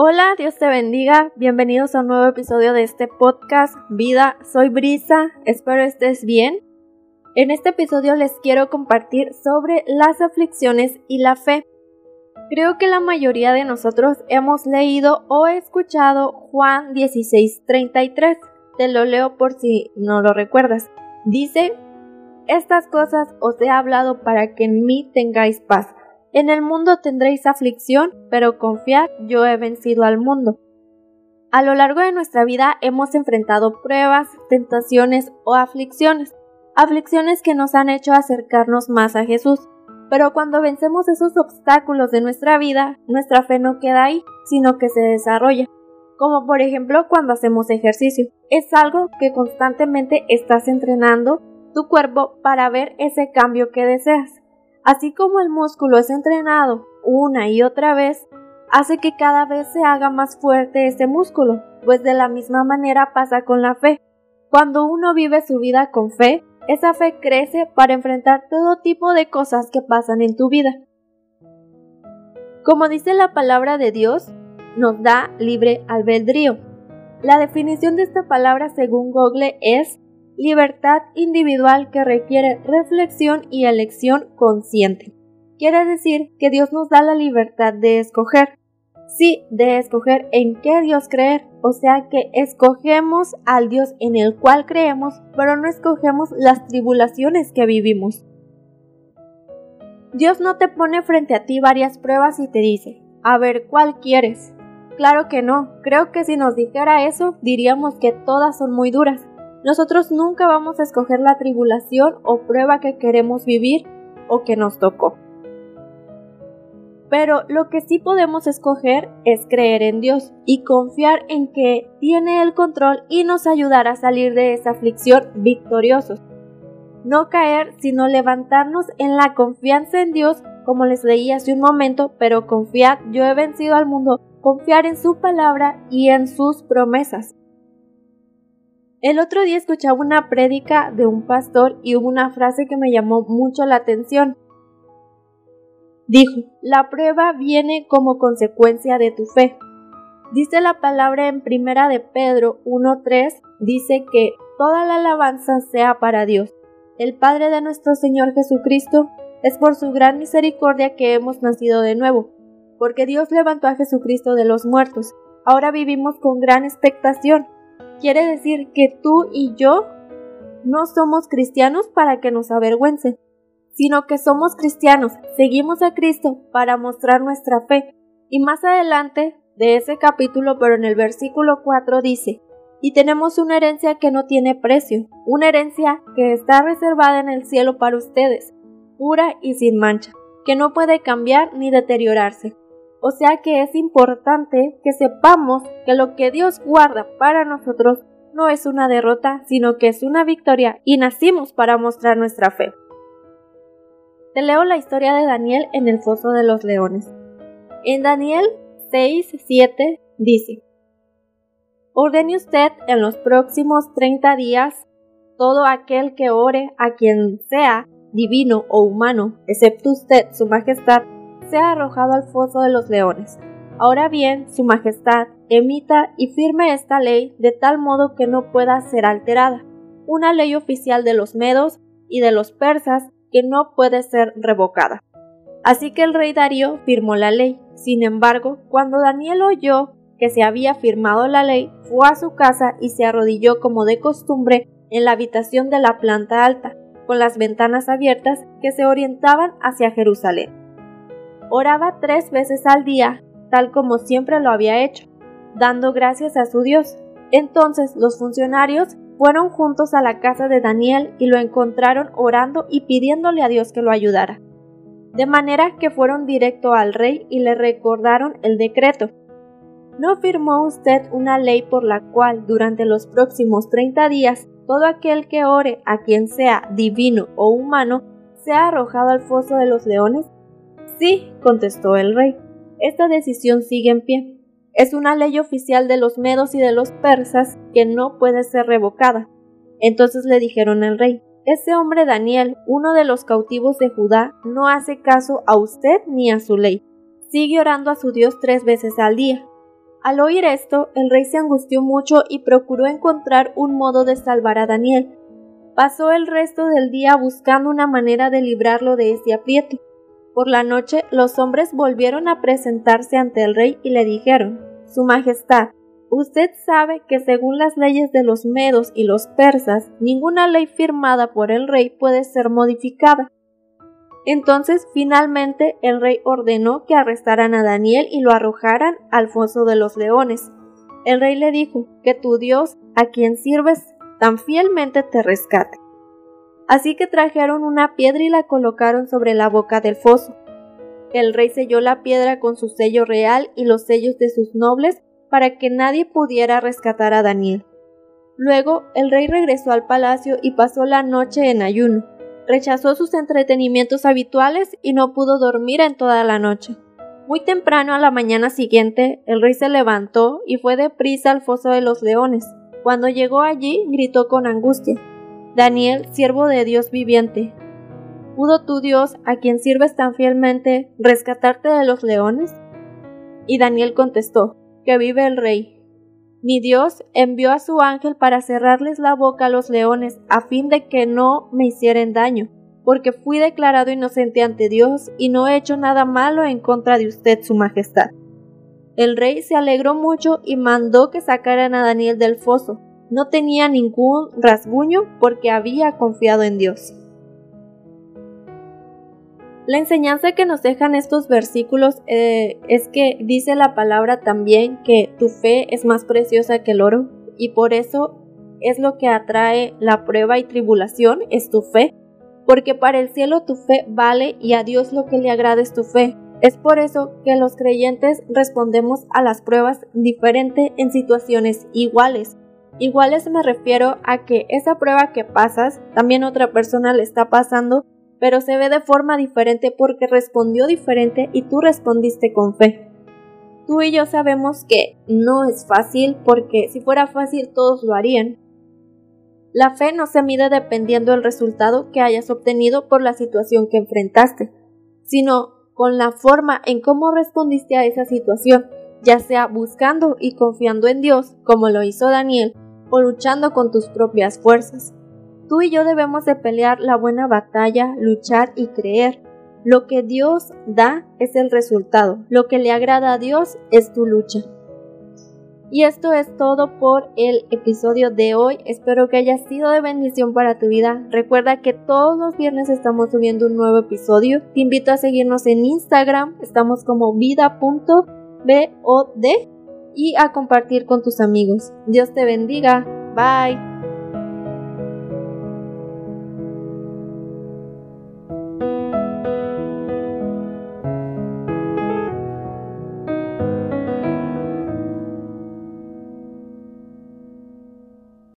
Hola, Dios te bendiga. Bienvenidos a un nuevo episodio de este podcast Vida. Soy Brisa. Espero estés bien. En este episodio les quiero compartir sobre las aflicciones y la fe. Creo que la mayoría de nosotros hemos leído o escuchado Juan 16:33. Te lo leo por si no lo recuerdas. Dice, estas cosas os he hablado para que en mí tengáis paz. En el mundo tendréis aflicción, pero confiad, yo he vencido al mundo. A lo largo de nuestra vida hemos enfrentado pruebas, tentaciones o aflicciones, aflicciones que nos han hecho acercarnos más a Jesús. Pero cuando vencemos esos obstáculos de nuestra vida, nuestra fe no queda ahí, sino que se desarrolla. Como por ejemplo cuando hacemos ejercicio. Es algo que constantemente estás entrenando tu cuerpo para ver ese cambio que deseas. Así como el músculo es entrenado una y otra vez, hace que cada vez se haga más fuerte ese músculo, pues de la misma manera pasa con la fe. Cuando uno vive su vida con fe, esa fe crece para enfrentar todo tipo de cosas que pasan en tu vida. Como dice la palabra de Dios, nos da libre albedrío. La definición de esta palabra según Google es libertad individual que requiere reflexión y elección consciente. Quiere decir que Dios nos da la libertad de escoger. Sí, de escoger en qué Dios creer, o sea que escogemos al Dios en el cual creemos, pero no escogemos las tribulaciones que vivimos. Dios no te pone frente a ti varias pruebas y te dice, a ver cuál quieres. Claro que no, creo que si nos dijera eso diríamos que todas son muy duras, nosotros nunca vamos a escoger la tribulación o prueba que queremos vivir o que nos tocó. Pero lo que sí podemos escoger es creer en Dios y confiar en que tiene el control y nos ayudará a salir de esa aflicción victoriosos. No caer, sino levantarnos en la confianza en Dios, como les leí hace un momento, pero confiad, yo he vencido al mundo, confiar en su palabra y en sus promesas. El otro día escuchaba una prédica de un pastor y hubo una frase que me llamó mucho la atención. Dijo, la prueba viene como consecuencia de tu fe. Dice la palabra en primera de Pedro 1.3, dice que toda la alabanza sea para Dios, el Padre de nuestro Señor Jesucristo, es por su gran misericordia que hemos nacido de nuevo, porque Dios levantó a Jesucristo de los muertos. Ahora vivimos con gran expectación quiere decir que tú y yo no somos cristianos para que nos avergüencen, sino que somos cristianos, seguimos a Cristo para mostrar nuestra fe. Y más adelante de ese capítulo, pero en el versículo 4 dice, y tenemos una herencia que no tiene precio, una herencia que está reservada en el cielo para ustedes, pura y sin mancha, que no puede cambiar ni deteriorarse. O sea que es importante que sepamos que lo que Dios guarda para nosotros no es una derrota, sino que es una victoria y nacimos para mostrar nuestra fe. Te leo la historia de Daniel en el foso de los leones. En Daniel 6, 7 dice, Ordene usted en los próximos 30 días todo aquel que ore a quien sea, divino o humano, excepto usted, su majestad, sea arrojado al foso de los leones. Ahora bien, Su Majestad emita y firme esta ley de tal modo que no pueda ser alterada, una ley oficial de los medos y de los persas que no puede ser revocada. Así que el rey Darío firmó la ley. Sin embargo, cuando Daniel oyó que se había firmado la ley, fue a su casa y se arrodilló como de costumbre en la habitación de la planta alta, con las ventanas abiertas que se orientaban hacia Jerusalén. Oraba tres veces al día, tal como siempre lo había hecho, dando gracias a su Dios. Entonces los funcionarios fueron juntos a la casa de Daniel y lo encontraron orando y pidiéndole a Dios que lo ayudara. De manera que fueron directo al rey y le recordaron el decreto. ¿No firmó usted una ley por la cual durante los próximos treinta días todo aquel que ore a quien sea divino o humano sea arrojado al foso de los leones? Sí, contestó el rey. Esta decisión sigue en pie. Es una ley oficial de los medos y de los persas que no puede ser revocada. Entonces le dijeron al rey, ese hombre Daniel, uno de los cautivos de Judá, no hace caso a usted ni a su ley. Sigue orando a su Dios tres veces al día. Al oír esto, el rey se angustió mucho y procuró encontrar un modo de salvar a Daniel. Pasó el resto del día buscando una manera de librarlo de ese aprieto. Por la noche los hombres volvieron a presentarse ante el rey y le dijeron Su Majestad, usted sabe que según las leyes de los medos y los persas, ninguna ley firmada por el rey puede ser modificada. Entonces finalmente el rey ordenó que arrestaran a Daniel y lo arrojaran al foso de los leones. El rey le dijo que tu Dios, a quien sirves tan fielmente, te rescate. Así que trajeron una piedra y la colocaron sobre la boca del foso. El rey selló la piedra con su sello real y los sellos de sus nobles para que nadie pudiera rescatar a Daniel. Luego el rey regresó al palacio y pasó la noche en ayuno. Rechazó sus entretenimientos habituales y no pudo dormir en toda la noche. Muy temprano a la mañana siguiente, el rey se levantó y fue deprisa al foso de los leones. Cuando llegó allí, gritó con angustia Daniel, siervo de Dios viviente, ¿pudo tu Dios, a quien sirves tan fielmente, rescatarte de los leones? Y Daniel contestó, que vive el rey. Mi Dios envió a su ángel para cerrarles la boca a los leones, a fin de que no me hicieran daño, porque fui declarado inocente ante Dios y no he hecho nada malo en contra de usted, su majestad. El rey se alegró mucho y mandó que sacaran a Daniel del foso, no tenía ningún rasguño porque había confiado en Dios. La enseñanza que nos dejan estos versículos eh, es que dice la palabra también que tu fe es más preciosa que el oro y por eso es lo que atrae la prueba y tribulación, es tu fe, porque para el cielo tu fe vale y a Dios lo que le agrada es tu fe. Es por eso que los creyentes respondemos a las pruebas diferente en situaciones iguales, Iguales me refiero a que esa prueba que pasas, también otra persona le está pasando, pero se ve de forma diferente porque respondió diferente y tú respondiste con fe. Tú y yo sabemos que no es fácil porque si fuera fácil todos lo harían. La fe no se mide dependiendo del resultado que hayas obtenido por la situación que enfrentaste, sino con la forma en cómo respondiste a esa situación, ya sea buscando y confiando en Dios, como lo hizo Daniel, o luchando con tus propias fuerzas. Tú y yo debemos de pelear la buena batalla, luchar y creer. Lo que Dios da es el resultado. Lo que le agrada a Dios es tu lucha. Y esto es todo por el episodio de hoy. Espero que haya sido de bendición para tu vida. Recuerda que todos los viernes estamos subiendo un nuevo episodio. Te invito a seguirnos en Instagram. Estamos como vida.bod y a compartir con tus amigos. Dios te bendiga. Bye.